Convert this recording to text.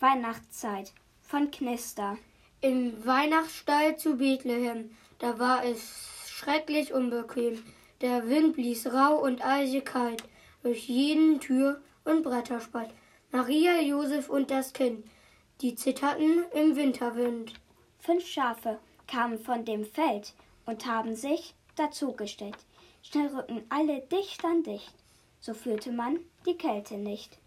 Weihnachtszeit von Knister. Im Weihnachtsstall zu Bethlehem, da war es schrecklich unbequem. Der Wind blies rau und eisig kalt durch jeden Tür und Bretterspalt. Maria, Josef und das Kind, die zitterten im Winterwind. Fünf Schafe kamen von dem Feld und haben sich dazugestellt. Schnell rücken alle dicht an dicht, so fühlte man die Kälte nicht.